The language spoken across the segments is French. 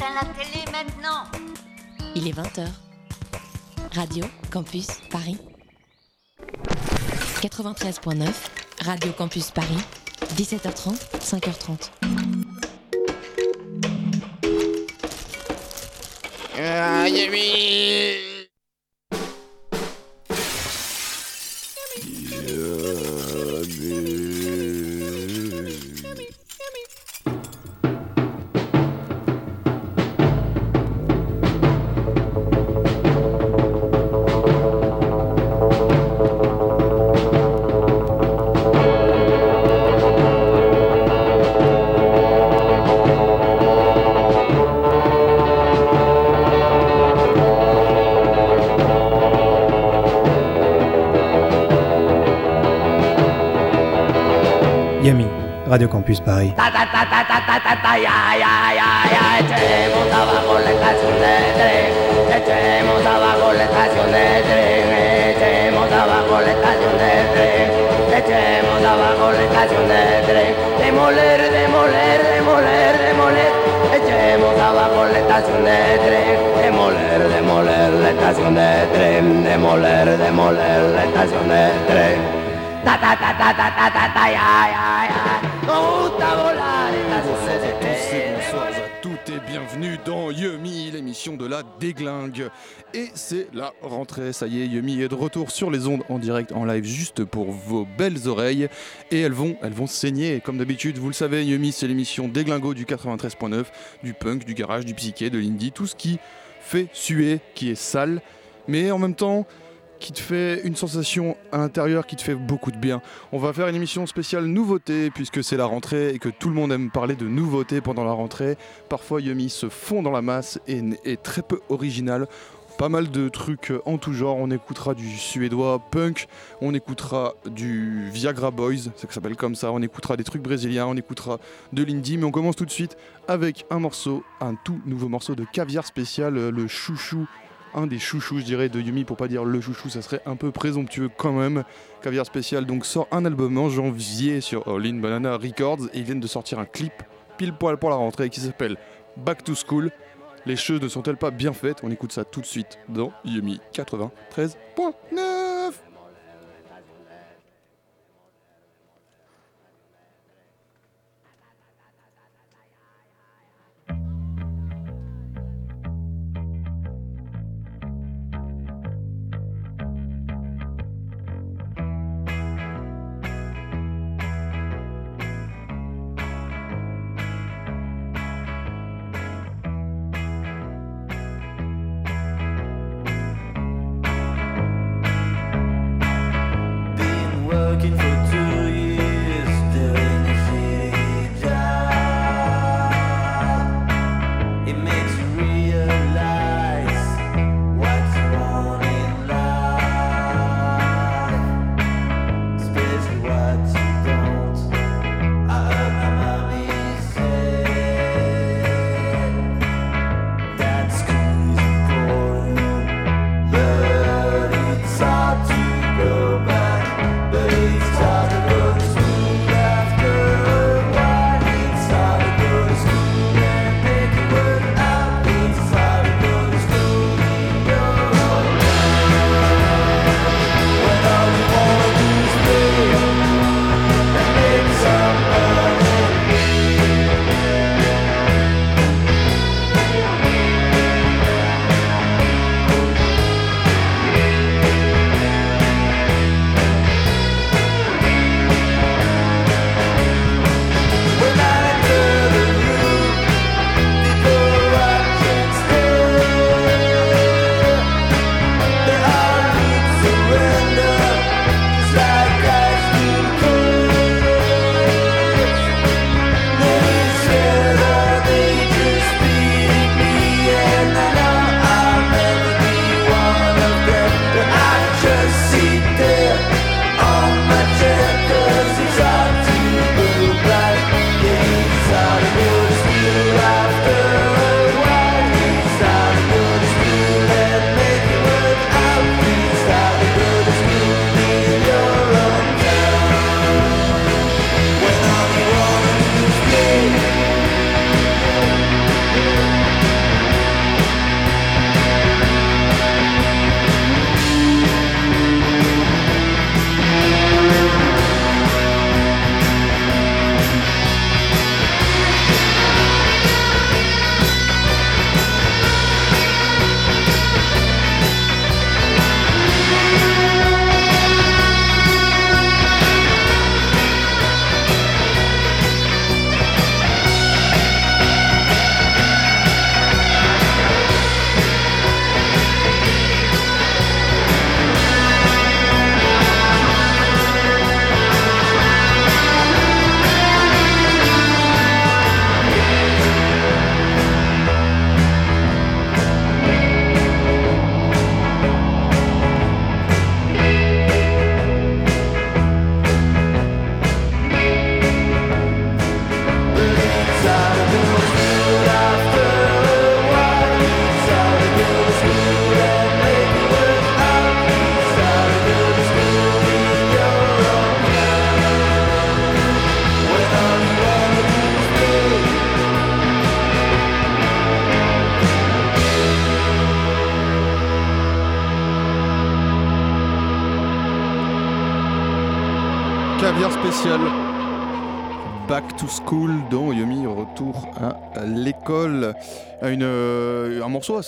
éteins la télé maintenant. Il est 20h. Radio Campus Paris. 93.9, Radio Campus Paris. 17h30, 5h30. Ah, Yumi Campus Paris. démoler, démoler, démoler, démoler, démoler, ta ta ta ta ta ta ta ta ya toutes et bienvenue dans Yumi, l'émission de la déglingue. Et c'est la rentrée, ça y est, Yumi est de retour sur les ondes en direct, en live, juste pour vos belles oreilles. Et elles vont, elles vont saigner, comme d'habitude, vous le savez, Yumi c'est l'émission déglingo du 93.9, du punk, du garage, du psyché, de l'indie, tout ce qui fait suer, qui est sale, mais en même temps qui te fait une sensation à l'intérieur qui te fait beaucoup de bien. On va faire une émission spéciale nouveauté puisque c'est la rentrée et que tout le monde aime parler de nouveautés pendant la rentrée. Parfois Yumi se fond dans la masse et est très peu original. Pas mal de trucs en tout genre. On écoutera du suédois punk, on écoutera du Viagra Boys, ça s'appelle comme ça. On écoutera des trucs brésiliens, on écoutera de l'indie. Mais on commence tout de suite avec un morceau, un tout nouveau morceau de caviar spécial, le chouchou un des chouchous, je dirais, de Yumi, pour pas dire le chouchou, ça serait un peu présomptueux quand même. Caviar Spécial donc sort un album en janvier sur All In Banana Records et ils viennent de sortir un clip pile poil pour la rentrée qui s'appelle Back to School. Les choses ne sont-elles pas bien faites? On écoute ça tout de suite dans Yumi 93.9.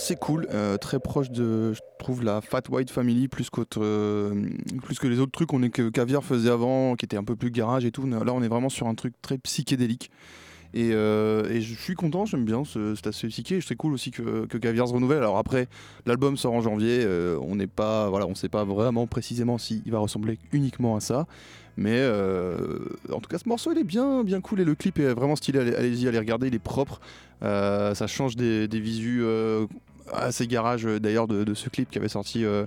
assez cool, euh, très proche de, je trouve, la Fat White Family, plus, euh, plus que les autres trucs qu'on est, que Caviar faisait avant, qui était un peu plus garage et tout. Là, on est vraiment sur un truc très psychédélique. Et, euh, je suis content, j'aime bien, ce- c'est assez psyché. C'est cool aussi que, que Caviar se renouvelle. Alors après, l'album sort en janvier, on n'est pas, voilà, on sait pas vraiment précisément s'il va ressembler uniquement à ça. Mais en tout cas, ce morceau il est bien, bien cool et le clip est vraiment stylé. Allez- Allez-y, allez regarder, il est propre. Ça change des, des visus euh, assez garage euh, d'ailleurs de, ce clip qui avait sorti euh,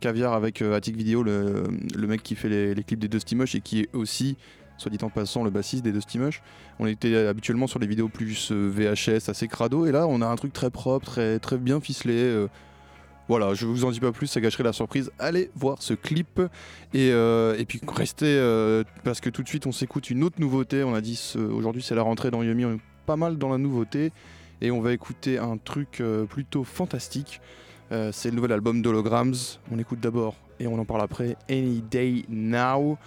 Caviar avec euh, Attic Video, le, mec qui fait les, clips des Dusty Mush et qui est aussi, soit dit en passant, le bassiste des Dusty Mush. On était habituellement sur les vidéos plus euh, VHS, assez crado, et là on a un truc très propre, très, très bien ficelé. euh, voilà, je vous en dis pas plus, ça gâcherait la surprise. Allez voir ce clip et, euh, et puis restez euh, parce que tout de suite on s'écoute une autre nouveauté. On a dit aujourd'hui c'est la rentrée dans Yumi, on est pas mal dans la nouveauté et on va écouter un truc euh, plutôt fantastique. Euh, c'est le nouvel album d'Holograms. On écoute d'abord et on en parle après. Any Day Now.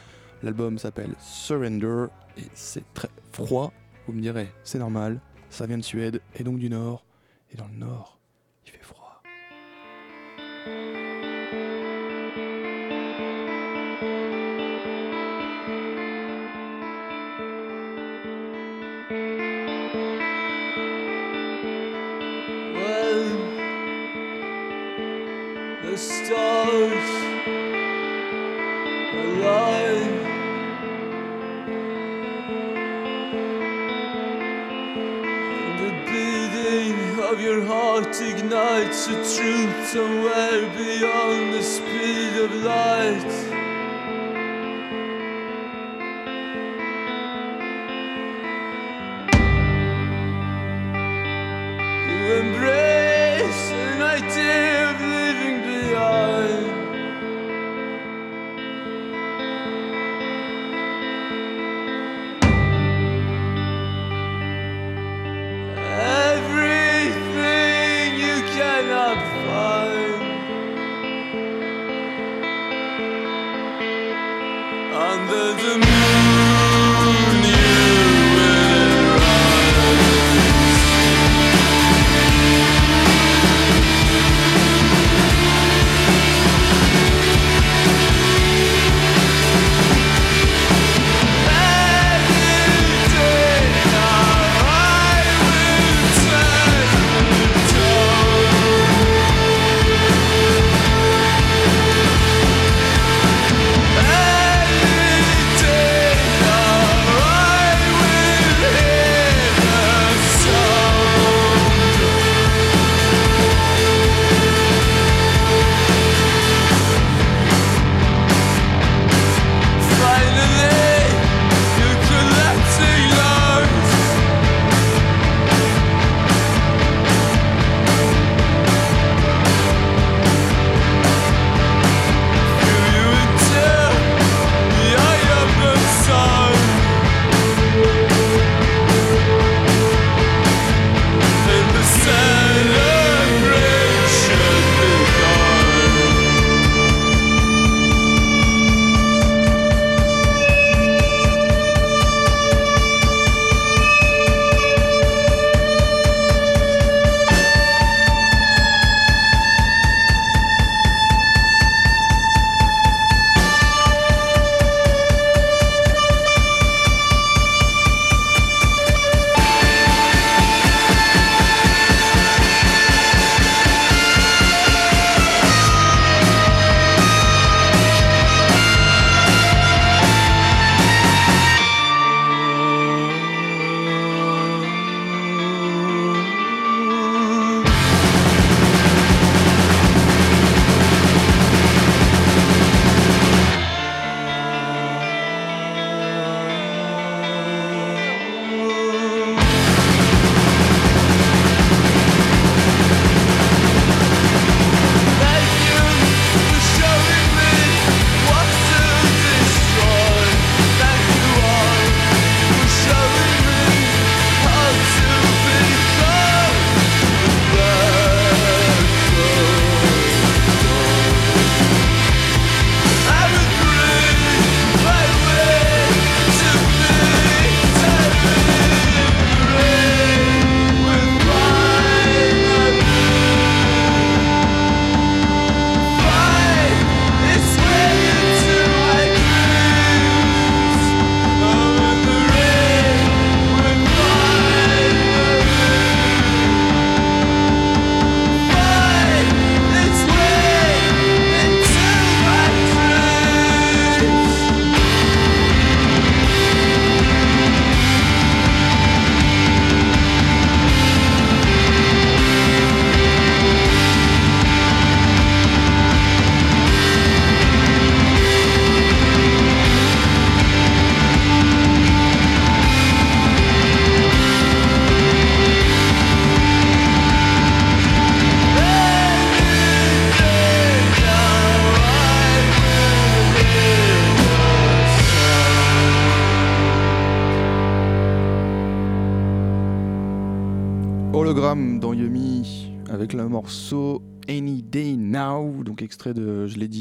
L'album s'appelle Surrender et c'est très froid. Vous me direz, c'est normal. Ça vient de Suède et donc du Nord. Et dans le Nord, il fait froid. Stars align and the beating of your heart ignites a truth somewhere beyond the speed of light.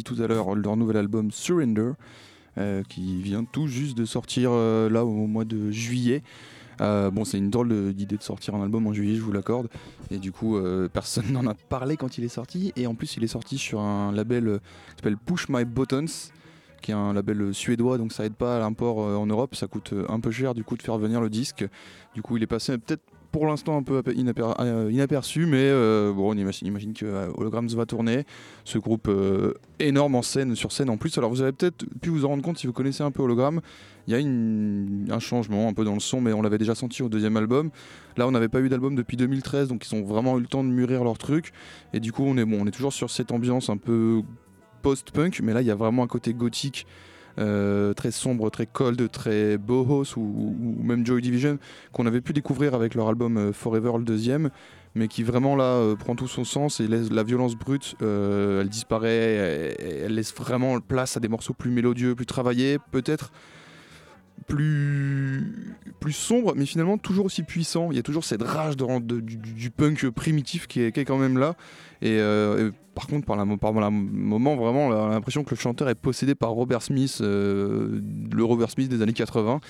Tout à l'heure, leur nouvel album Surrender, euh, qui vient tout juste de sortir euh, là au mois de juillet. Euh, bon, c'est une drôle d'idée de sortir un album en juillet, je vous l'accorde. Et du coup, personne n'en a parlé quand il est sorti. Et en plus, il est sorti sur un label qui s'appelle Push My Buttons, qui est un label suédois, donc ça aide pas à l'import en Europe. Ça coûte un peu cher du coup de faire venir le disque. Du coup, il est passé peut-être pour l'instant un peu euh, inaperçu, mais euh, bon, on imagine, que euh, Holograms va tourner. Ce groupe énorme en scène, sur scène en plus. Alors vous avez peut-être pu vous en rendre compte si vous connaissez un peu Hologram. Il y a un changement un peu dans le son, mais on l'avait déjà senti au deuxième album. Là, on n'avait pas eu d'album depuis 2013, donc ils ont vraiment eu le temps de mûrir leur truc. Et du coup, on est bon, on est toujours sur cette ambiance un peu post-punk, mais là, il y a vraiment un côté gothique. Euh, très sombre, très cold, très bohos ou, même Joy Division qu'on avait pu découvrir avec leur album euh, Forever le deuxième mais qui vraiment là euh, prend tout son sens et laisse la violence brute elle disparaît elle laisse vraiment place à des morceaux plus mélodieux plus travaillés peut-être plus sombre mais finalement toujours aussi puissant. Il y a toujours cette rage du, punk primitif qui est, quand même là. Et, euh, et par contre par, la moment vraiment on a l'impression que le chanteur est possédé par Robert Smith euh, le Robert Smith des années 80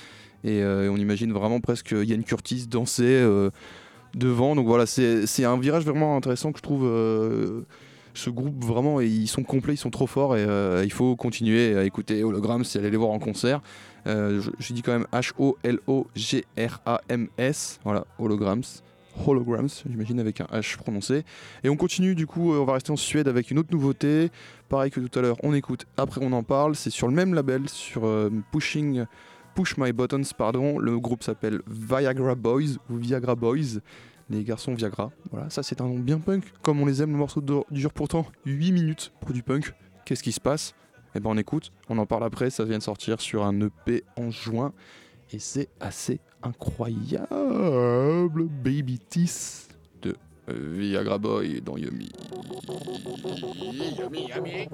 et euh, on imagine vraiment presque Yann Curtis danser devant. Donc voilà c'est un virage vraiment intéressant que je trouve ce groupe vraiment ils sont complets ils sont trop forts et euh, il faut continuer à écouter Holograms et aller les voir en concert euh, je, dis quand même H-O-L-O-G-R-A-M-S voilà Holograms Holograms, j'imagine avec un H prononcé. Et on continue du coup, euh, on va rester en Suède avec une autre nouveauté. Pareil que tout à l'heure, on écoute, après on en parle. C'est sur le même label, sur Pushing, Push My Buttons, pardon. Le groupe s'appelle Viagra Boys ou Viagra Boys. Les garçons Viagra. Voilà, ça c'est un nom bien punk, comme on les aime. Le morceau dure pourtant 8 minutes pour du punk. Qu'est-ce qui se passe? Eh ben on écoute, on en parle après. Ça vient de sortir sur un EP en juin. Et c'est assez incroyable. Baby Teeth de euh, Viagra Boy dans Yummy. Yummy, yummy.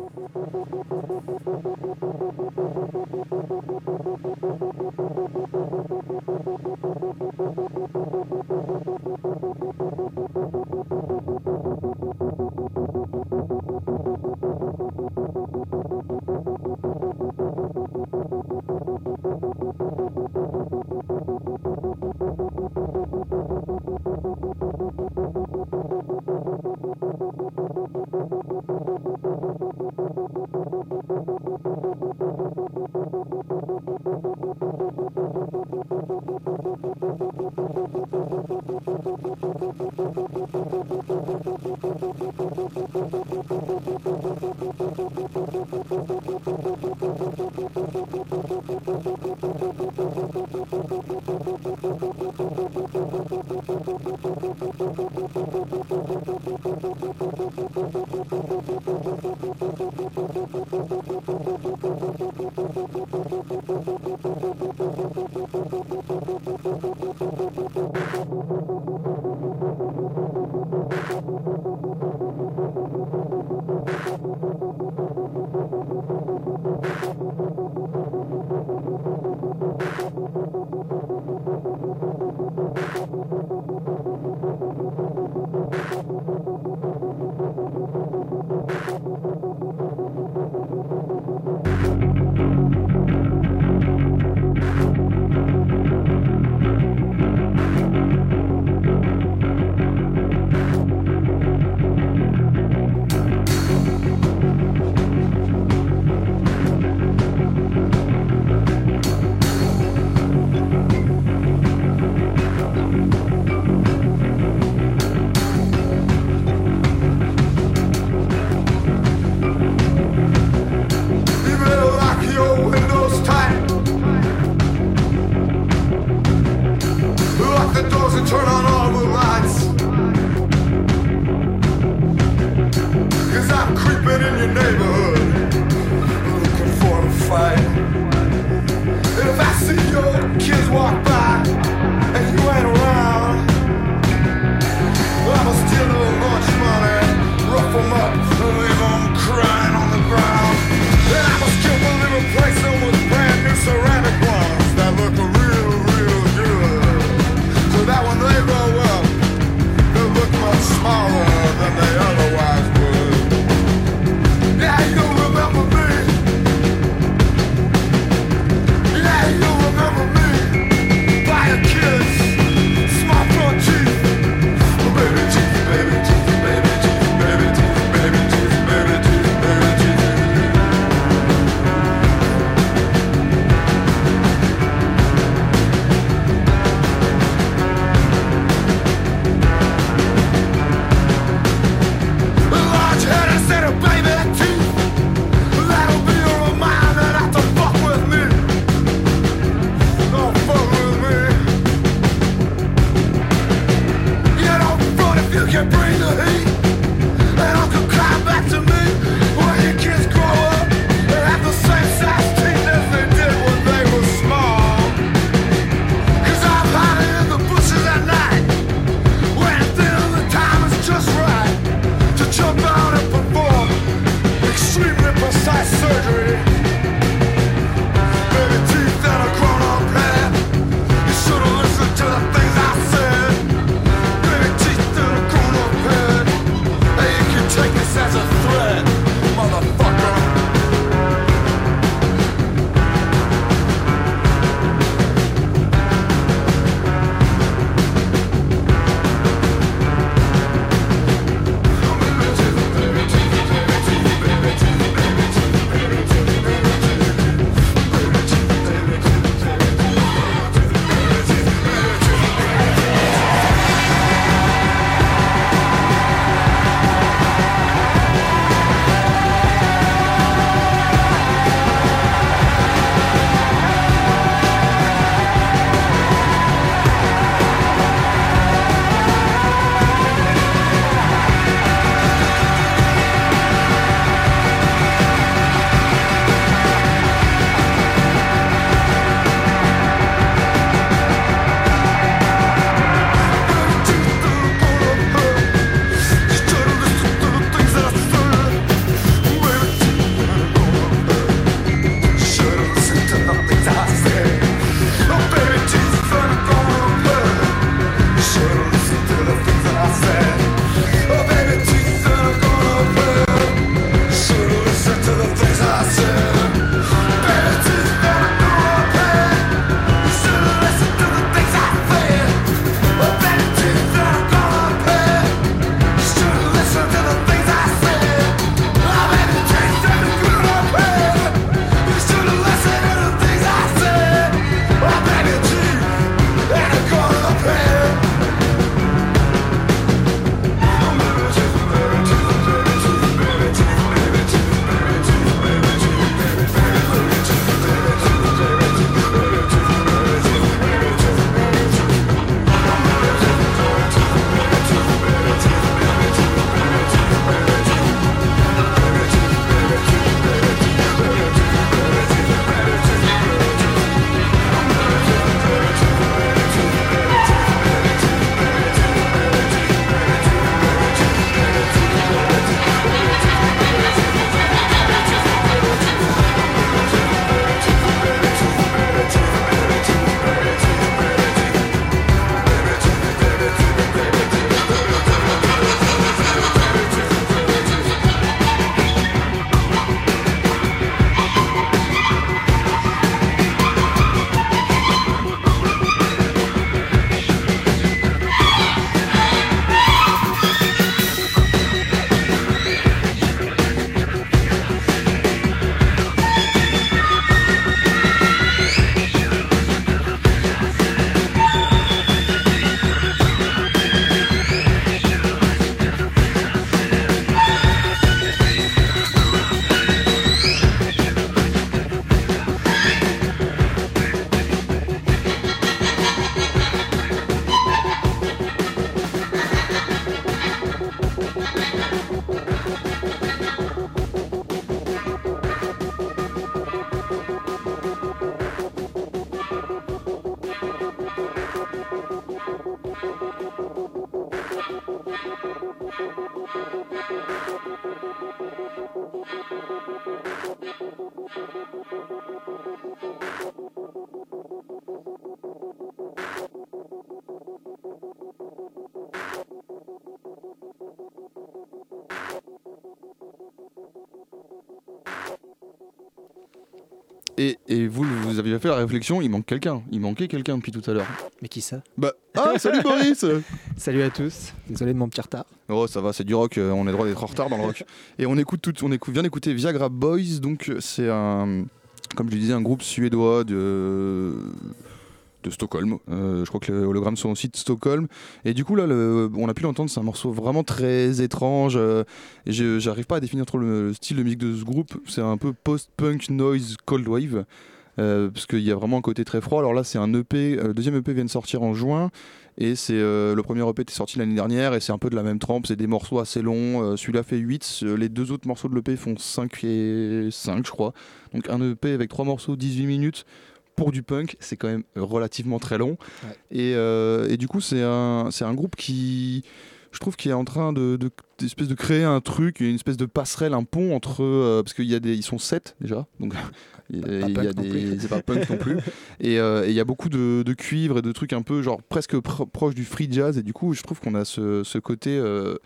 Fait la réflexion, il manque quelqu'un. Il manquait quelqu'un depuis tout à l'heure. Mais qui ça? Bah, ah, salut Boris Salut à tous. Désolé de mon petit retard. Oh, ça va, c'est du rock, euh, on a le droit d'être en retard dans le rock. Et on écoute tout, on écoute, vient d'écouter Viagra Boys, donc euh, c'est un, comme je le disais, un groupe suédois de, de Stockholm. Euh, je crois que les hologrammes sont aussi de Stockholm. Et du coup, là, le- on a pu l'entendre, c'est un morceau vraiment très étrange. euh, j'arrive pas à définir trop le, le style de musique de ce groupe. C'est un peu post-punk noise cold wave. Euh, parce qu'il y a vraiment un côté très froid. Alors là, c'est un EP. euh, le deuxième EP vient de sortir en juin. Et c'est euh, le premier EP était sorti l'année dernière. Et c'est un peu de la même trempe. C'est des morceaux assez longs. Euh, Celui-là fait 8. euh, Les deux autres morceaux de l'EP font 5 et 5, je crois. Donc un EP avec trois morceaux, 18 minutes. Pour du punk, c'est quand même relativement très long. Ouais. Et, et du coup, c'est un, c'est un groupe qui, je trouve, qui est en train de, de, créer un truc, une espèce de passerelle, un pont entre. euh, parce qu'il y a des, ils sont sept déjà, donc il y a, des, c'est pas punk non plus. Et euh, et il y a beaucoup de, de cuivre et de trucs un peu genre presque pro- proche du free jazz. Et du coup, je trouve qu'on a ce, ce côté. euh,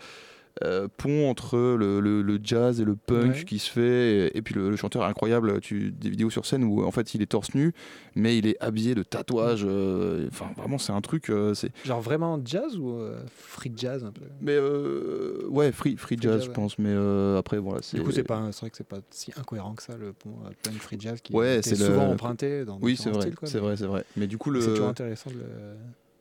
pont entre le, le- le jazz et le punk Ouais. qui se fait et, et puis le, le chanteur incroyable tu des vidéos sur scène où en fait il est torse nu mais il est habillé de tatouages euh, enfin vraiment c'est un truc euh, c'est Genre vraiment jazz ou euh, free jazz un peu? Mais euh, ouais free free jazz jazz, je ouais. pense mais euh, après voilà c'est Du coup, c'est pas, c'est vrai que c'est pas si incohérent que ça le pont euh, punk free jazz qui Ouais, est souvent emprunté dans oui c'est vrai c'est vrai c'est vrai mais du coup le C'est toujours intéressant de le,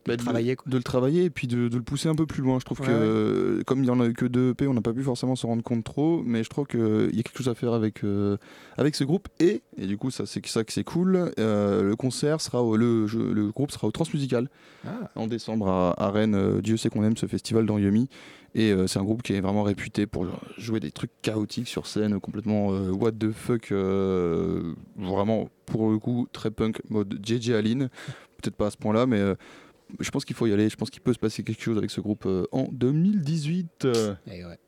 bah, de- travailler. Quoi. de le travailler et puis de, de le pousser un peu plus loin. Je trouve Ouais, que euh, comme il y en a eu que deux EP, on n'a pas pu forcément s'en rendre compte trop, mais je trouve qu'il y a quelque chose à faire avec, euh, avec ce groupe et, et du coup ça c'est ça que c'est cool. euh, le concert sera au, le, le groupe sera au Transmusical Ah, en décembre à, à Rennes. Euh, Dieu sait qu'on aime ce festival dans Yumi. Et euh, c'est un groupe qui est vraiment réputé pour jouer des trucs chaotiques sur scène, complètement euh, what the fuck, euh, vraiment pour le coup très punk, mode JJ Aline. Peut-être pas à ce point-là, mais euh, je pense qu'il faut y aller. Je pense qu'il peut se passer quelque chose avec ce groupe euh, en 2018. Euh, et ouais.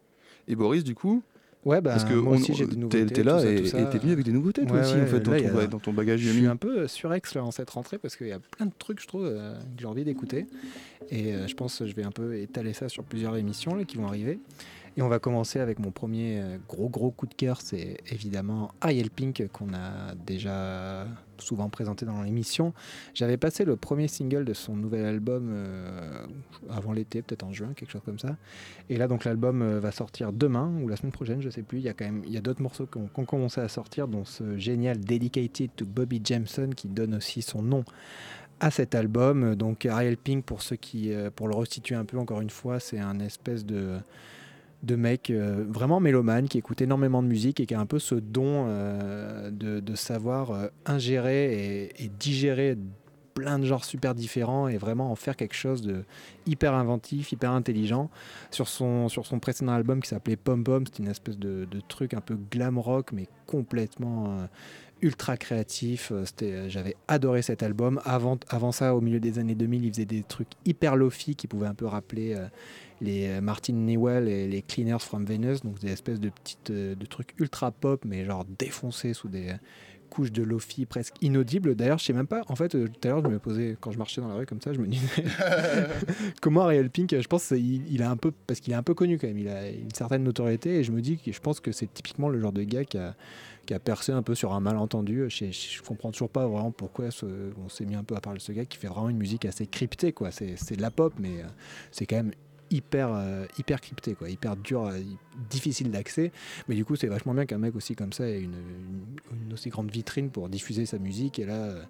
Et Boris, du coup, Ouais, bah, parce que moi on- aussi j'ai des nouveautés. t'es là tout ça, et tout ça. et t'es venu avec des nouveautés toi Ouais, aussi ouais, en fait dans, là, ton, a- dans ton bagage Je suis un peu surex là en cette rentrée parce qu'il y a plein de trucs, je trouve, euh, que j'ai envie d'écouter. Et euh, je pense que je vais un peu étaler ça sur plusieurs émissions là, qui vont arriver. Et on va commencer avec mon premier euh, gros gros coup de cœur, c'est évidemment Ariel Pink qu'on a déjà souvent présenté dans l'émission. J'avais passé le premier single de son nouvel album euh, avant l'été, peut-être en juin, quelque chose comme ça. Et là donc l'album euh, va sortir demain ou la semaine prochaine, je sais plus. Il y a il y a d'autres morceaux qui ont, qui ont commencé à sortir, dont ce génial Dedicated to Bobby Jameson qui donne aussi son nom à cet album. Donc Ariel Pink, pour ceux qui, euh, pour le restituer un peu encore une fois, c'est un espèce de de mec euh, vraiment mélomane qui écoute énormément de musique et qui a un peu ce don euh, de, savoir euh, ingérer et, digérer plein de genres super différents et vraiment en faire quelque chose de hyper inventif, hyper intelligent. Sur son, précédent album qui s'appelait Pom Pom, c'était une espèce de, truc un peu glam rock mais complètement ultra créatif. J'avais adoré cet album. Avant, avant ça, au milieu des années 2000, il faisait des trucs hyper lofi qui pouvaient un peu rappeler les euh, Martin Newell et les Cleaners from Venus, donc des espèces de petites euh, de trucs ultra pop, mais genre défoncés sous des couches de lofi presque inaudibles. D'ailleurs, je sais même pas. En fait, euh, tout à l'heure, je me posais quand je marchais dans la rue comme ça, je me disais comment Ariel Pink. Je pense qu'il il a un peu parce qu'il est un peu connu quand même. Il a une certaine notoriété et je me dis que je pense que c'est typiquement le genre de gars qui a qui a percé un peu sur un malentendu. Je, je comprends toujours pas vraiment pourquoi ce- on s'est mis un peu à parler de ce gars qui fait vraiment une musique assez cryptée. quoi. C'est de la pop, mais c'est quand même hyper euh, hyper crypté quoi. Hyper dur euh, difficile d'accès. Mais du coup c'est vachement bien qu'un mec aussi comme ça ait une, aussi grande vitrine pour diffuser sa musique. Et là euh,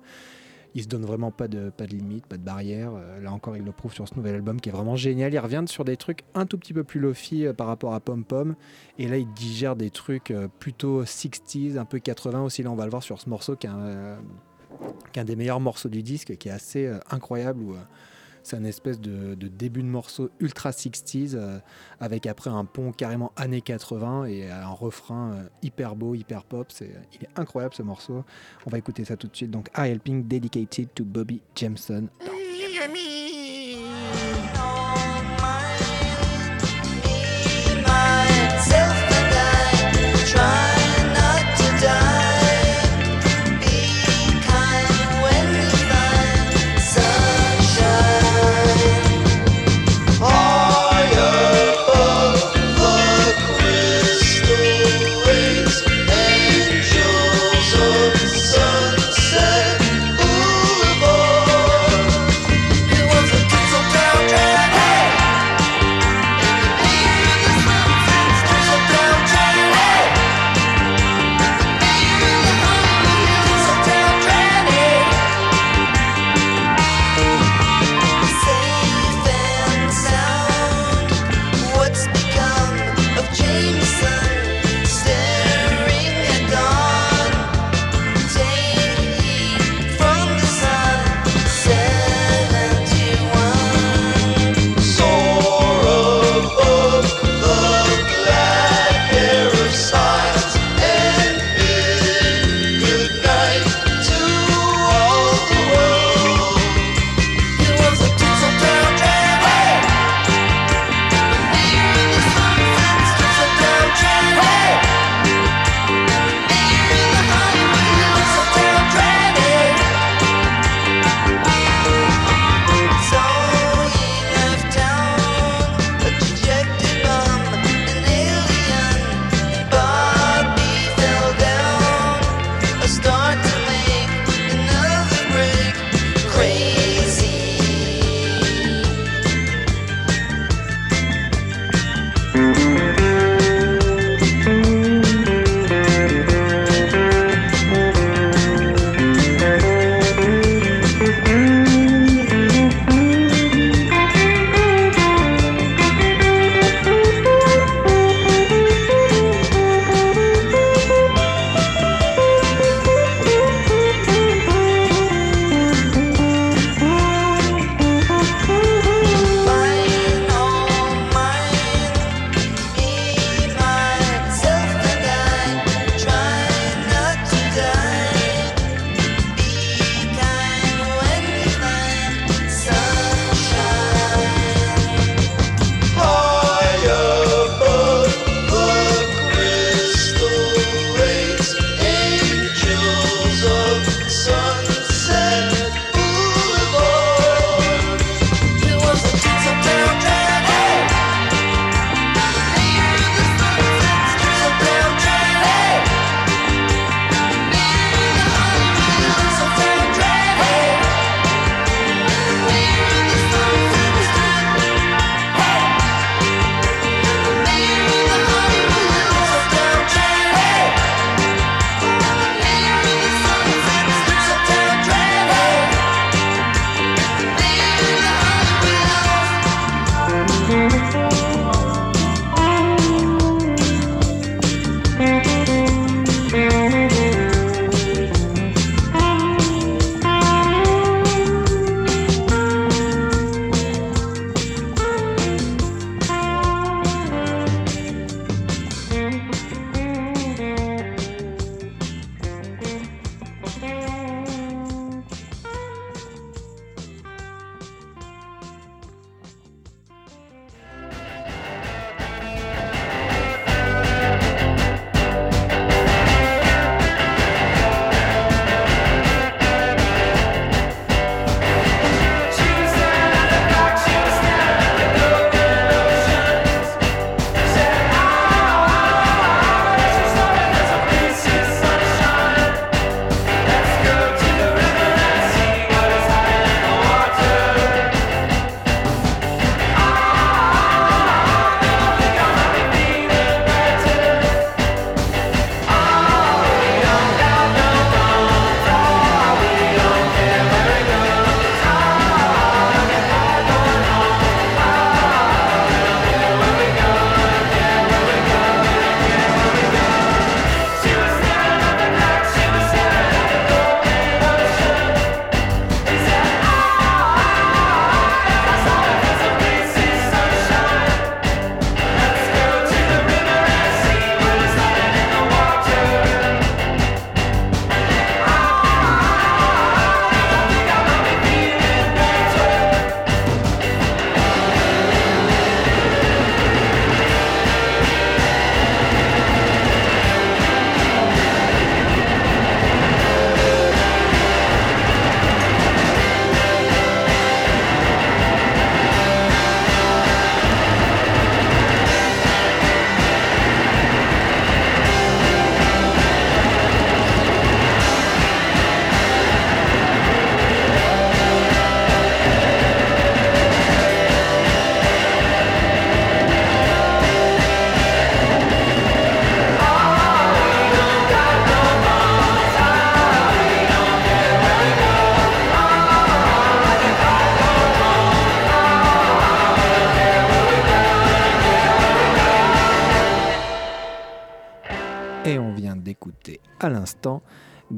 il se donne vraiment pas de pas de limite pas de barrière Euh, là encore il le prouve sur ce nouvel album qui est vraiment génial. Il revient sur des trucs un tout petit peu plus lofi par rapport à Pom Pom. Et là il digère des trucs plutôt 60s un peu 80 aussi. Là on va le voir sur ce morceau qui est un, des meilleurs morceaux du disque qui est assez incroyable c'est un espèce de, début de morceau ultra 60s euh, avec après un pont carrément années 80 et un refrain euh, hyper beau, hyper pop. C'est, il est incroyable ce morceau. On va écouter ça tout de suite. Donc Ariel Pink, dedicated to Bobby Jameson.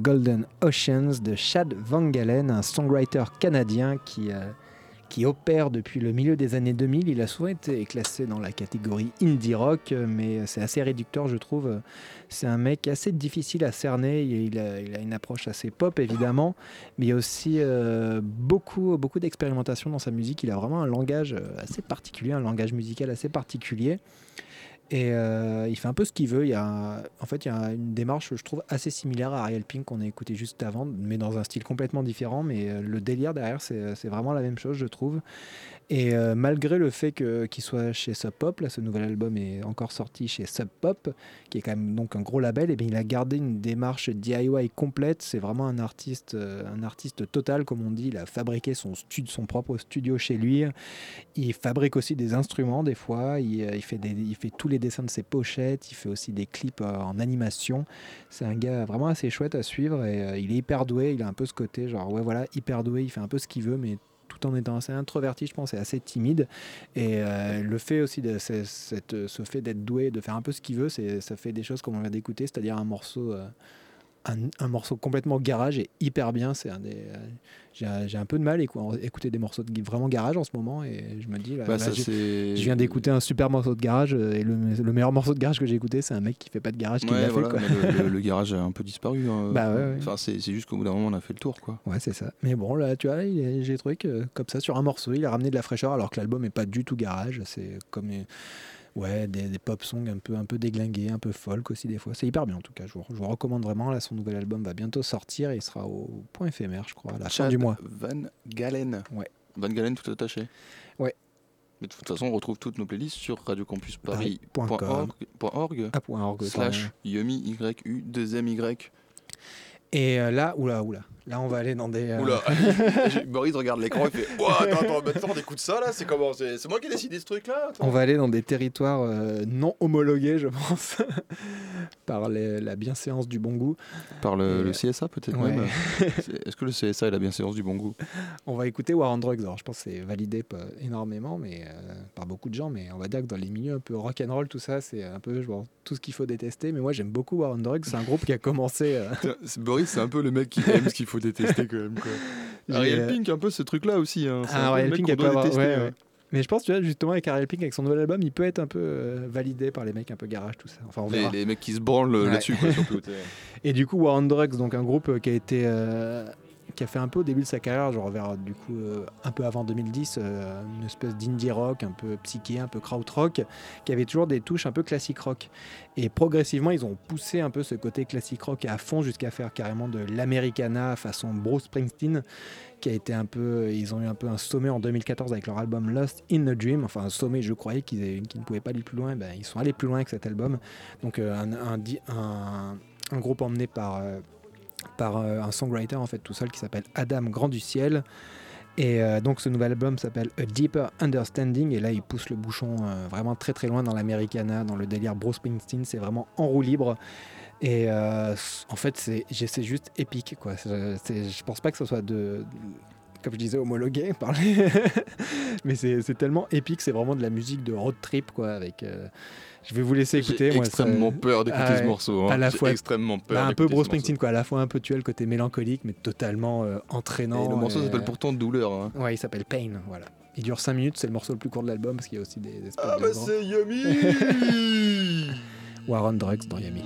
Golden Oceans de Chad Van Galen, un songwriter canadien qui, euh, qui opère depuis le milieu des années 2000. Il a souvent été classé dans la catégorie indie rock, mais c'est assez réducteur, je trouve. C'est un mec assez difficile à cerner. Il a, il a une approche assez pop, évidemment, mais il y a aussi euh, beaucoup, beaucoup d'expérimentation dans sa musique. Il a vraiment un langage euh, assez particulier, un langage musical assez particulier. Et euh, il fait un peu ce qu'il veut. Il y a, en fait, il y a une démarche, je trouve, assez similaire à Ariel Pink qu'on a écouté juste avant, mais dans un style complètement différent. Mais euh, le délire derrière, c'est c'est vraiment la même chose, je trouve. Et euh, malgré le fait qu'il soit chez Sub Pop, là, ce nouvel album est encore sorti chez Sub Pop, qui est quand même donc un gros label, et bien il a gardé une démarche DIY complète. C'est vraiment un artiste, euh, un artiste total, comme on dit. Il a fabriqué son, stud- son propre studio chez lui. Il fabrique aussi des instruments des fois. Il, euh, fait, il fait tous les dessins de ses pochettes. Il fait aussi des clips en animation. C'est un gars vraiment assez chouette à suivre et il est hyper doué. Il a un peu ce côté genre ouais voilà hyper doué. Il fait un peu ce qu'il veut mais en étant assez introverti, je pense, et assez timide. Et euh, le fait aussi de ce, fait d'être doué, de faire un peu ce qu'il veut, ça fait des choses comme on vient d'écouter, c'est-à-dire un morceau, euh, un, un morceau complètement garage et hyper bien. C'est un des, euh, j'ai, un peu de mal à écou- écouter des morceaux de vraiment garage en ce moment, et je me dis, là, Bah, là, ça, je viens d'écouter un super morceau de garage euh, et le, le meilleur morceau de garage que j'ai écouté, c'est un mec qui fait pas de garage qui Ouais, l'a voilà, fait. Quoi. le, le- le garage a un peu disparu. hein. Bah ouais, ouais. Enfin, c'est juste qu'au bout d'un moment, on a fait le tour, quoi. Ouais, c'est ça. Mais bon, là, tu vois, j'ai trouvé que comme ça, sur un morceau, il a ramené de la fraîcheur alors que l'album est pas du tout garage. C'est comme euh, ouais, des, des pop songs un peu, un peu déglingués, un peu folk aussi des fois. C'est hyper bien en tout cas. Je vous, je vous recommande vraiment. Là, son nouvel album va bientôt sortir et il sera au point éphémère, je crois, à la fin du mois. Van Galen. Ouais. Van Galen tout attaché. Ouais. Mais de toute façon, on retrouve toutes nos playlists sur radiocampusparis.org Paris.com. Ah, slash. Yumi Y-U 2 M Y. Et euh, là, oula, oula. Là, on va aller dans des. euh, Oula, Boris regarde l'écran et fait Ouah, attends, attends, maintenant on écoute ça là, c'est comment C'est c'est moi qui ai décidé ce truc là On va aller dans des territoires euh, non homologués, je pense, par les- la bienséance du bon goût. Par le, Et- le CSA peut-être Ouais. même Est-ce que le CSA est la bienséance du bon goût? On va écouter War on Drugs. Alors, je pense que c'est validé pas énormément, mais euh, par beaucoup de gens. Mais on va dire que dans les milieux un peu rock and roll, tout ça, c'est un peu genre, tout ce qu'il faut détester. Mais moi, j'aime beaucoup War on Drugs. C'est un groupe qui a commencé. euh, Boris, c'est un peu le mec qui aime ce qu'il faut détester quand même. Quoi. Ariel euh, Pink, un peu ce truc là aussi. Hein. Ah, Ariel Pink, qu'on elle peut doit avoir- détester, ouais, ouais. ouais. Mais je pense, tu vois, justement, avec Ariel Pink, avec son nouvel album, il peut être un peu euh, validé par les mecs un peu garage, tout ça. Enfin, on Les, verra. les mecs qui se branlent euh, Ouais. là-dessus, quoi, surtout. Et du coup, War on Drugs, donc un groupe qui a été. euh, qui a fait un peu au début de sa carrière, genre vers du coup euh, un peu avant 2010, euh, une espèce d'indie rock, un peu psyché, un peu krautrock, qui avait toujours des touches un peu classique rock. Et progressivement, ils ont poussé un peu ce côté classique rock à fond jusqu'à faire carrément de l'americana façon Bruce Springsteen, qui a été un peu. Ils ont eu un peu un sommet en 2014 avec leur album Lost in a Dream. Enfin, un sommet, je croyais qu'ils ne pouvaient pas aller plus loin. Ben, ils sont allés plus loin avec cet album. Donc, euh, un groupe emmené par. Par euh, un songwriter en fait tout seul qui s'appelle Adam Grand du Ciel et euh, donc ce nouvel album s'appelle A Deeper Understanding. Et là il pousse le bouchon euh, vraiment très très loin dans l'americana, dans le délire Bruce Springsteen, c'est vraiment en roue libre. Et en fait c'est juste épique quoi. Je pense pas que ce soit de comme je disais homologué par les- mais c'est tellement épique, c'est vraiment de la musique de road trip quoi avec je vais vous laisser écouter J'ai extrêmement ça- peur d'écouter Ah ce ouais. morceau. hein. À la fois- extrêmement peur. Bah, un peu Bruce. Springsteen quoi, à la fois un peu tuer le côté mélancolique mais totalement euh, entraînant. Et le morceau et, s'appelle euh, pourtant Douleur. hein. Ouais, il s'appelle Pain, voilà. Il dure 5 minutes, c'est le morceau le plus court de l'album parce qu'il y a aussi des, des Ah bah c'est Yummy War on Drugs dans Yami.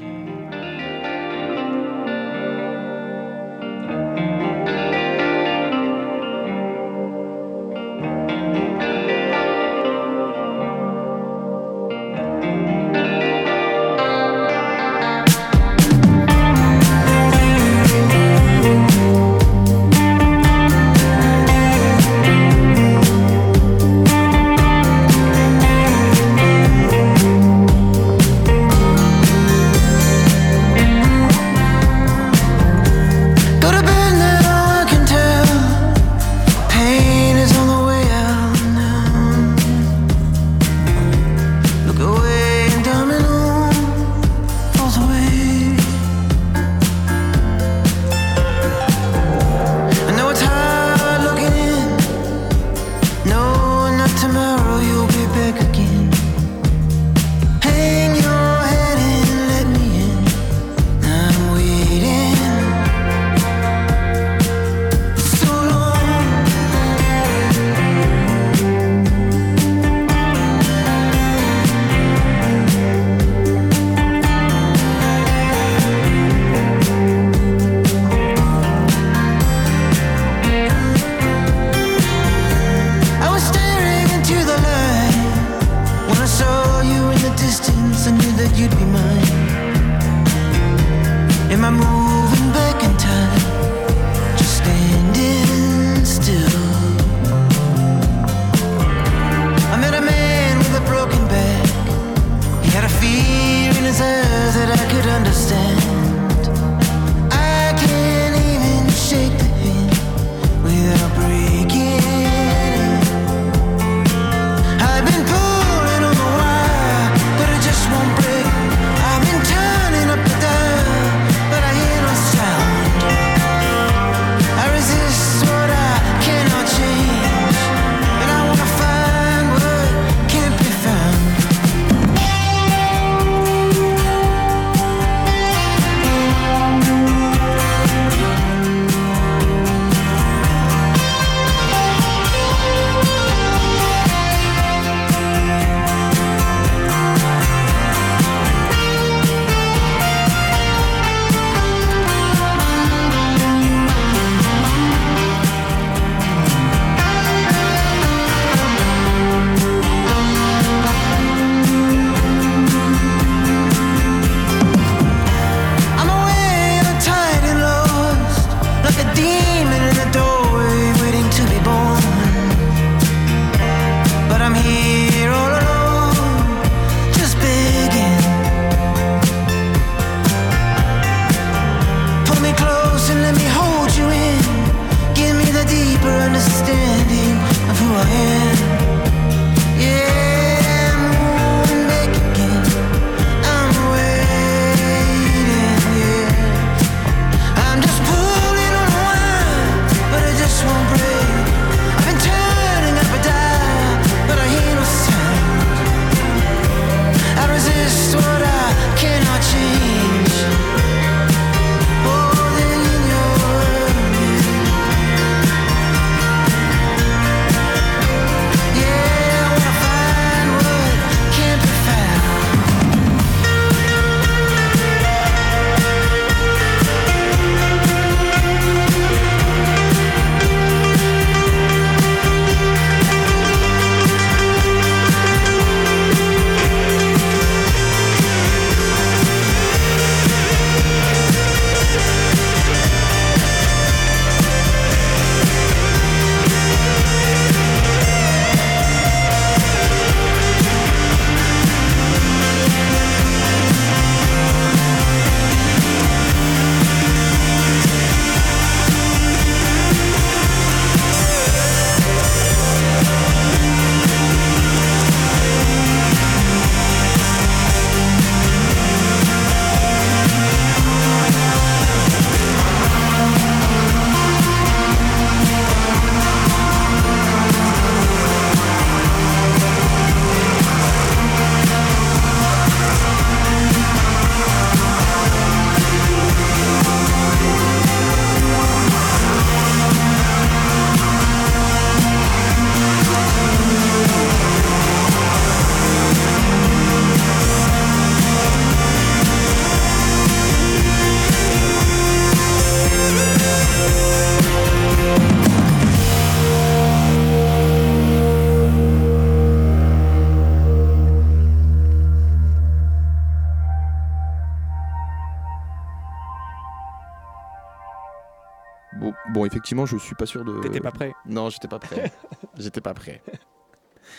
Je suis pas sûr de. T'étais pas prêt Non, j'étais pas prêt. j'étais pas prêt.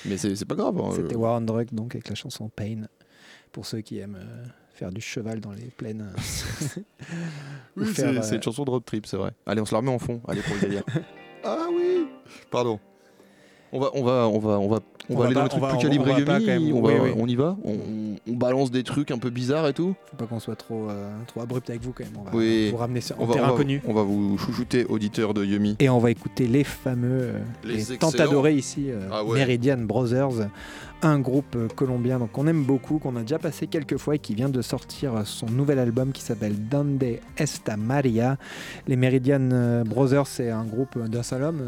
Mais c'est pas grave. hein, C'était euh, War on Drug donc avec la chanson Pain pour ceux qui aiment euh, faire du cheval dans les plaines. Oui, c'est euh, une chanson de road trip, c'est vrai. Allez, on se la remet en fond. Allez pour le délire. ah oui. Pardon. On va, on va, on va, on va, on, On va aller dans pas- on va- plus on va pas Yumi, quand même. On, Oui, va- oui. on y va. On, balance des trucs un peu bizarres et tout. Faut pas qu'on soit trop, euh, trop abrupt avec vous quand même. On va Oui. vous ramener sur On terrain inconnu. on va vous chouchouter, auditeurs de Yumi. Et on va écouter les fameux, euh, Les les, tant adorés ici, euh, Ah ouais. Meridian Brothers, un groupe euh, colombien donc qu'on aime beaucoup, qu'on a déjà passé quelques fois et qui vient de sortir euh, son nouvel album qui s'appelle Donde Esta Maria. Les Meridian Brothers, c'est un groupe d'un seul homme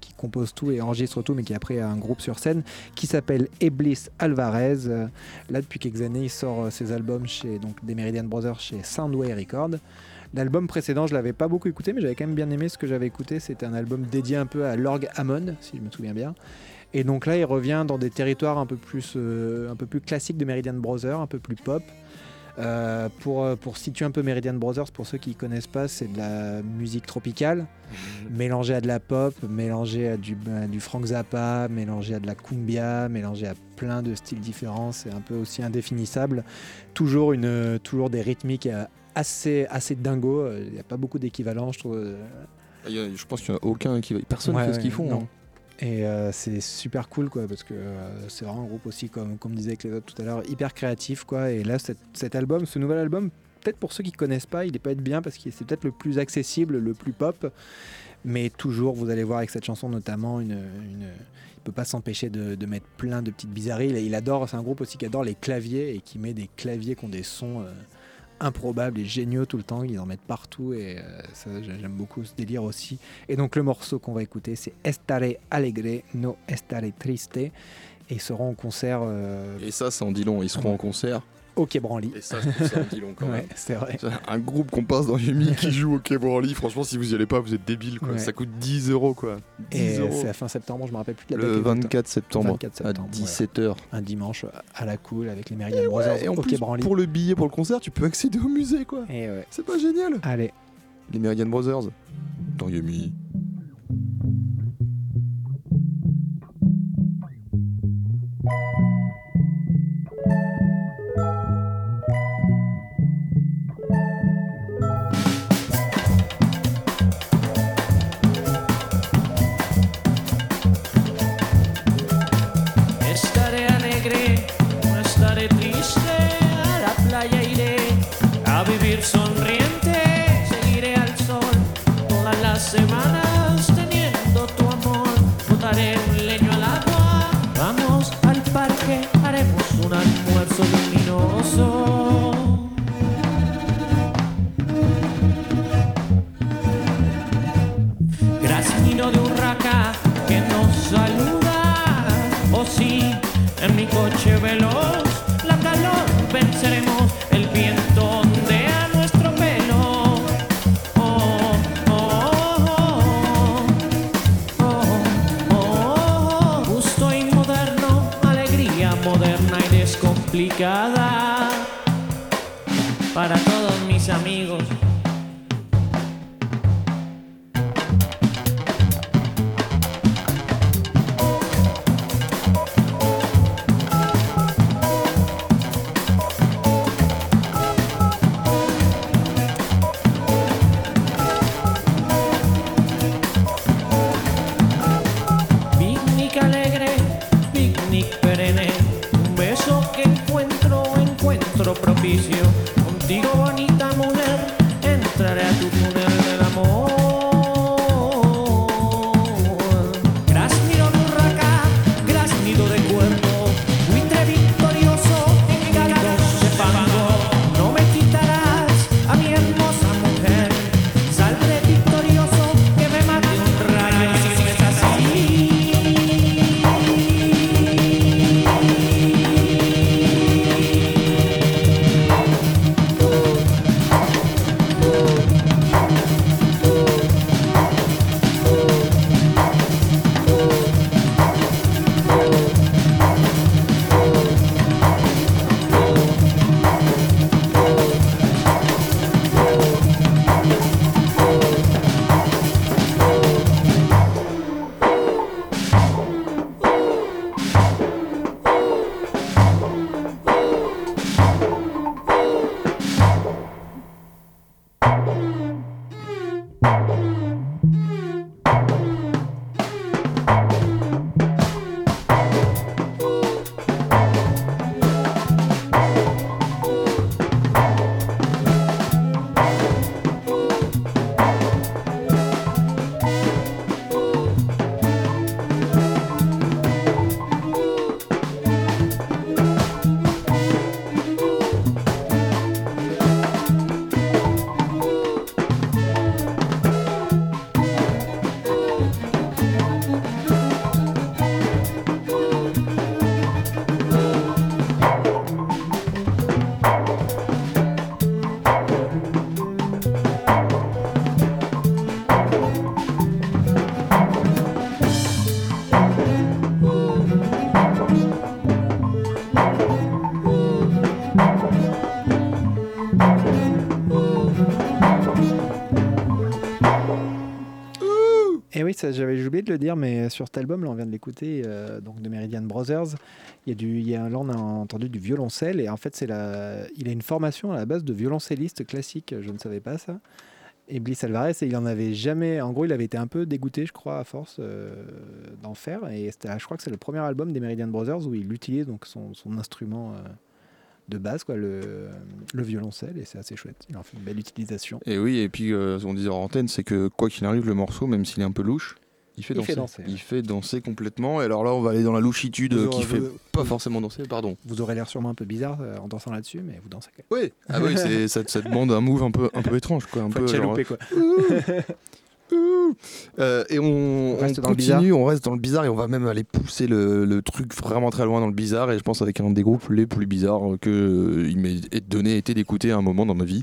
qui compose tout et enregistre tout, mais qui après a un groupe sur scène qui s'appelle Eblis Alvarez. Euh, Là, depuis quelques années, il sort euh, ses albums chez donc des Meridian Brothers chez Soundway Records. L'album précédent, je l'avais pas beaucoup écouté, mais j'avais quand même bien aimé ce que j'avais écouté. C'était un album dédié un peu à l'orgue Hammond, si je me souviens bien. Et donc là, il revient dans des territoires un peu plus, euh, un peu plus classiques de Meridian Brothers, un peu plus pop. Euh, pour, euh, pour situer un peu Meridian Brothers, pour ceux qui ne connaissent pas, c'est de la musique tropicale, mélangée à de la pop, mélangée à du, à du Frank Zappa, mélangée à de la cumbia, mélangée à plein de styles différents. C'est un peu aussi indéfinissable. Toujours, une, toujours des rythmiques euh, assez, assez dingo. Il n'y a pas beaucoup d'équivalents, je trouve. Je pense qu'il n'y a aucun qui va. Personne ne Ouais, fait ce qu'ils font. non. hein. Et euh, c'est super cool quoi parce que euh, c'est vraiment un groupe aussi comme comme disait avec tout à l'heure hyper créatif quoi. Et là cet, album ce nouvel album peut-être pour ceux qui connaissent pas il est pas être bien parce que c'est peut-être le plus accessible le plus pop. Mais toujours vous allez voir avec cette chanson notamment une, une il peut pas s'empêcher de, mettre plein de petites bizarreries. Il, il adore c'est un groupe aussi qui adore les claviers et qui met des claviers qui ont des sons euh, improbables et géniaux tout le temps ils en mettent partout et euh, ça j'aime beaucoup ce délire aussi et donc le morceau qu'on va écouter, c'est Estare Alegre, no Estare Triste. Et ils seront en concert euh, Et ça, ça en dit long. Ils seront en concert. Au Quai Branly. Et ça, je trouve ça dit long quand Ouais, même. c'est vrai. Un groupe qu'on passe dans Yumi qui joue au Quai Branly, franchement, si vous y allez pas, vous êtes débile. Quoi. Ouais. Ça coûte 10 euros. quoi. 10 Et euros. c'est à fin septembre, je me rappelle plus de la Le date. exacte. 24 septembre, 24 septembre, à 17h. Un dimanche à la cool avec les Meridian Brothers et en au plus, Quai Branly. pour le billet pour le concert, tu peux accéder au musée. quoi. Et ouais. C'est pas génial Allez, Les Meridian Brothers. Dans Yumi. J'avais oublié de le dire, mais sur cet album, là, on vient de l'écouter, euh, donc de Meridian Brothers. Il y a du, il y a, là, on a entendu du violoncelle, et en fait, c'est la, il a une formation à la base de violoncelliste classique. Je ne savais pas ça. Et Bliss Alvarez, il en avait jamais. En gros, il avait été un peu dégoûté, je crois, à force euh, d'en faire. Et je crois que c'est le premier album des Meridian Brothers où il utilise donc son, son instrument euh, de base, quoi, le, le violoncelle, et c'est assez chouette. Il en fait une belle utilisation. Et oui, et puis euh, ce qu'on disait en antenne, c'est que quoi qu'il arrive, le morceau, même s'il est un peu louche, il fait Il danser. fait danser, Il fait danser complètement. Et alors là, on va aller dans la louchitude Vous euh, qui fait vous- pas forcément danser, pardon. Vous aurez l'air sûrement un peu bizarre euh, en dansant là-dessus, mais vous dansez quand même. Oui, ah oui, c'est- ça, ça demande un move un peu, un peu étrange, quoi. Un Faut peu, genre, chaloupé, quoi. Euh, et on, On on reste dans le continue, on reste dans le bizarre et on va même aller pousser le, le truc vraiment très loin dans le bizarre. Et je pense avec un des groupes les plus bizarres que euh, il m'est donné été d'écouter à un moment dans ma vie.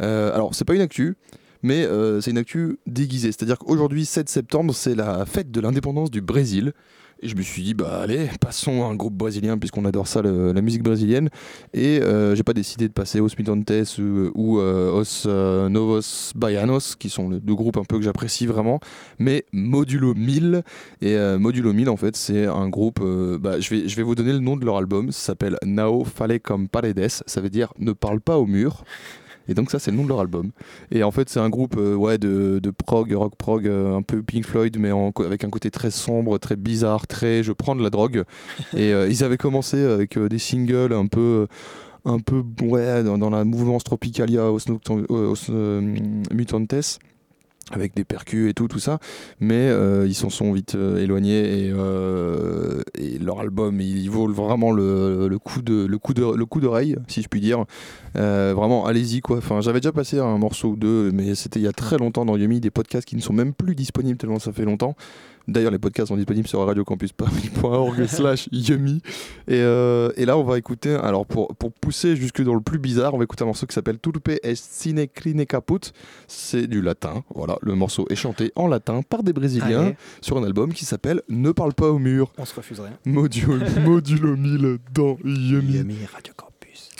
Euh, alors c'est pas une actu, mais euh, c'est une actu déguisée. C'est-à-dire qu'aujourd'hui 7 septembre, c'est la fête de l'indépendance du Brésil. Et je me suis dit, bah allez, passons à un groupe brésilien, puisqu'on adore ça, la musique brésilienne. Et euh, j'ai pas décidé de passer Os Mitantes ou, ou euh, Os euh, Novos Baianos, qui sont les deux groupes un peu que j'apprécie vraiment, mais Modulo 1000. Et euh, Modulo 1000, en fait, c'est un groupe. bah, je, vais, je vais vous donner le nom de leur album. Ça s'appelle Nao Fale comme Paredes. Ça veut dire ne parle pas au mur. Et donc ça c'est le nom de leur album. Et en fait c'est un groupe euh, ouais, de, de prog, rock prog, euh, un peu Pink Floyd, mais en avec un côté très sombre, très bizarre, très je prends de la drogue. Et euh, ils avaient commencé avec des singles un peu... un peu ouais, dans, dans la mouvance Tropicalia Os, Noctam- euh, Os, Mutantes avec des percus et tout, tout ça, mais euh, ils s'en sont vite euh, éloignés et, euh, et leur album il vaut vraiment le, coup de le coup de le coup d'oreille si je puis dire. Vraiment allez-y quoi. Enfin j'avais déjà passé un morceau ou deux, mais c'était il y a très longtemps dans Yumi des podcasts qui ne sont même plus disponibles tellement ça fait longtemps. D'ailleurs les podcasts sont disponibles sur radiocampusparis.org slash Yumi et, euh, et là on va écouter alors pour, pour pousser jusque dans le plus bizarre on va écouter un morceau qui s'appelle Turpe est sine crine caput. C'est du latin. Voilà le morceau est chanté en latin par des brésiliens Allez. sur un album qui s'appelle Ne parle pas au mur. On se refuse rien. Modulo, modulo 1000 dans Yumi Yumi Radio Campus.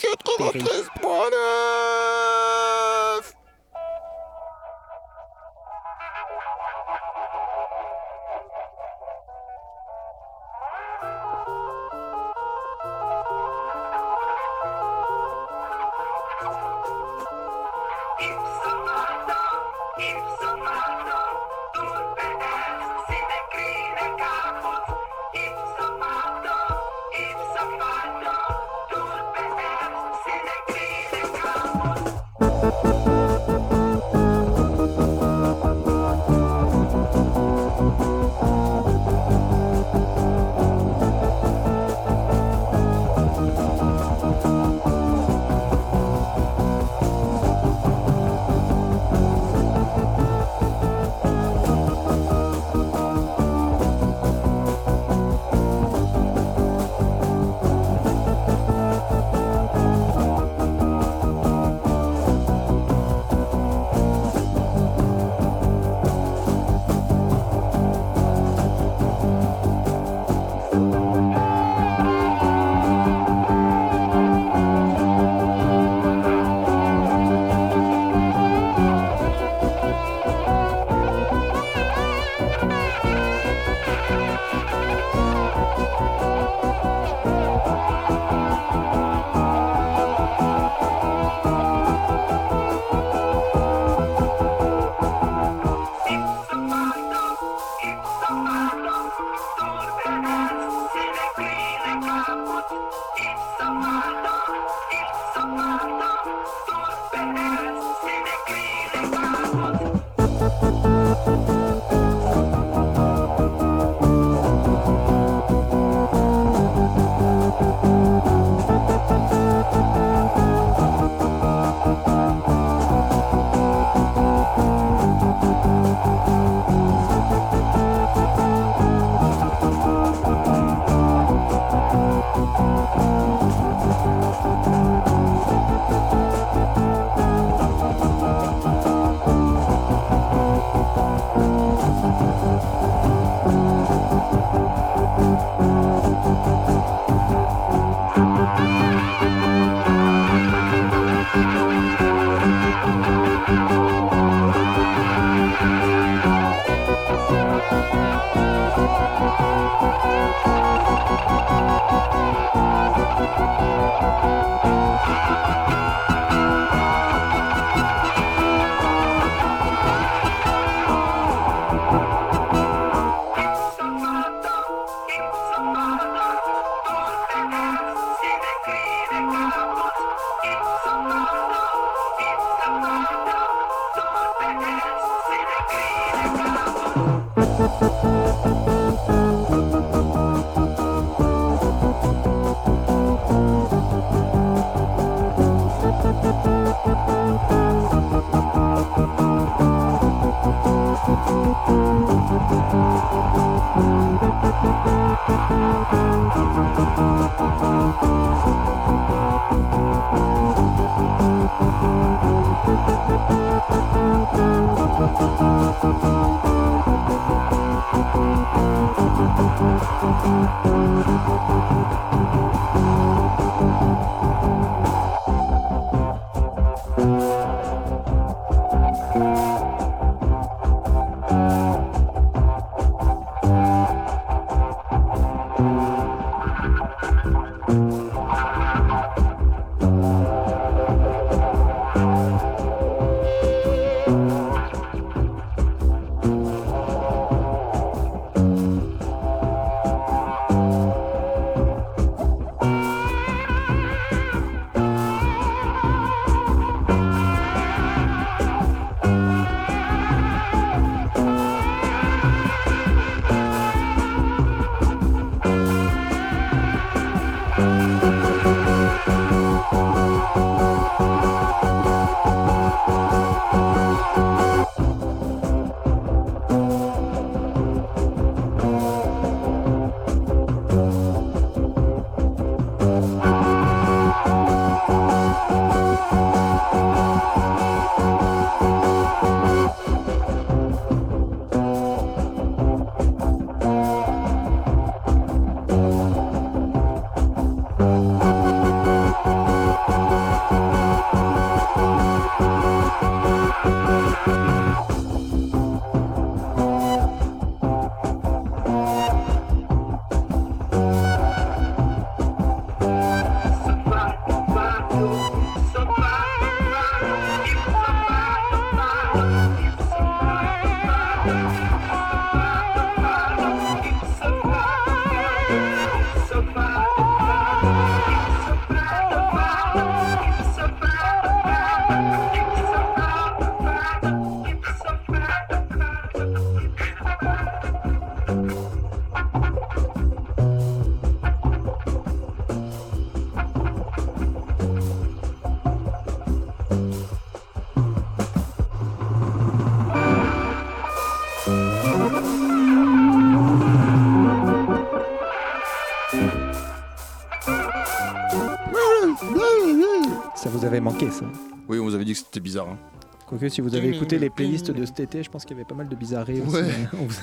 C'était bizarre. hein. Quoique si vous avez écouté les playlists de cet été, je pense qu'il y avait pas mal de bizarreries aussi. Ouais.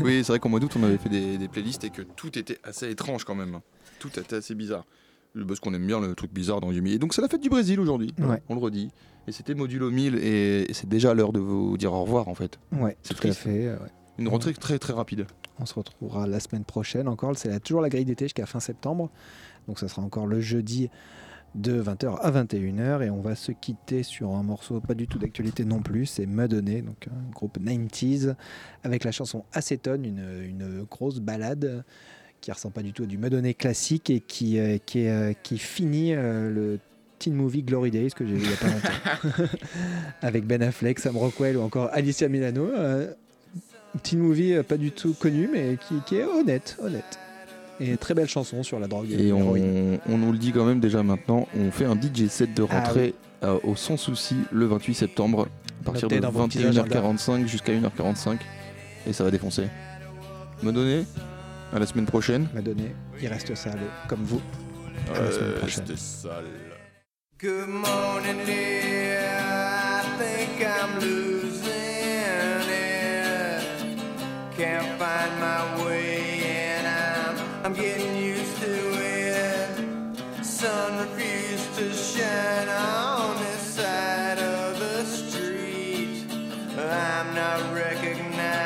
Oui, c'est vrai qu'en mois d'août, on avait fait des, des playlists et que tout était assez étrange quand même. Tout était assez bizarre. Parce qu'on aime bien le truc bizarre dans Yumi. Et donc, c'est la fête du Brésil aujourd'hui. Ouais. On le redit. Et c'était Modulo 1000 et, et c'est déjà l'heure de vous dire au revoir en fait. Ouais, C'est tout à fait. ouais. Une rentrée très très rapide. On se retrouvera la semaine prochaine encore. C'est toujours la grille d'été jusqu'à fin septembre. Donc ça sera encore le jeudi de 20h à 21h. Et on va se quitter sur un morceau pas du tout d'actualité non plus. C'est Madonné, donc un groupe 90s, avec la chanson Acétone, une, une grosse balade qui ressemble pas du tout à du Madonné classique et qui, euh, qui, euh, qui finit euh, le teen movie Glory Days que j'ai vu il y a pas longtemps. avec Ben Affleck, Sam Rockwell ou encore Alicia Milano. Teen movie pas du tout connu, mais qui, qui est honnête, honnête. Et très belle chanson sur la drogue. Et on, on nous le dit quand même déjà maintenant, on fait un DJ set de Ah rentrée euh, au Sans Souci le 28 septembre, à partir Notez de dans vos petits agendas. 21h45 jusqu'à 1h45. Et ça va défoncer. Me donner à la semaine prochaine. Madonné, il reste sale, comme vous. À la semaine Euh, prochaine. Sale. Good morning, dear. I think I'm losing it. Can't find my way, I'm getting used to it. Sun refused to shine on this side of the street. I'm not recognized.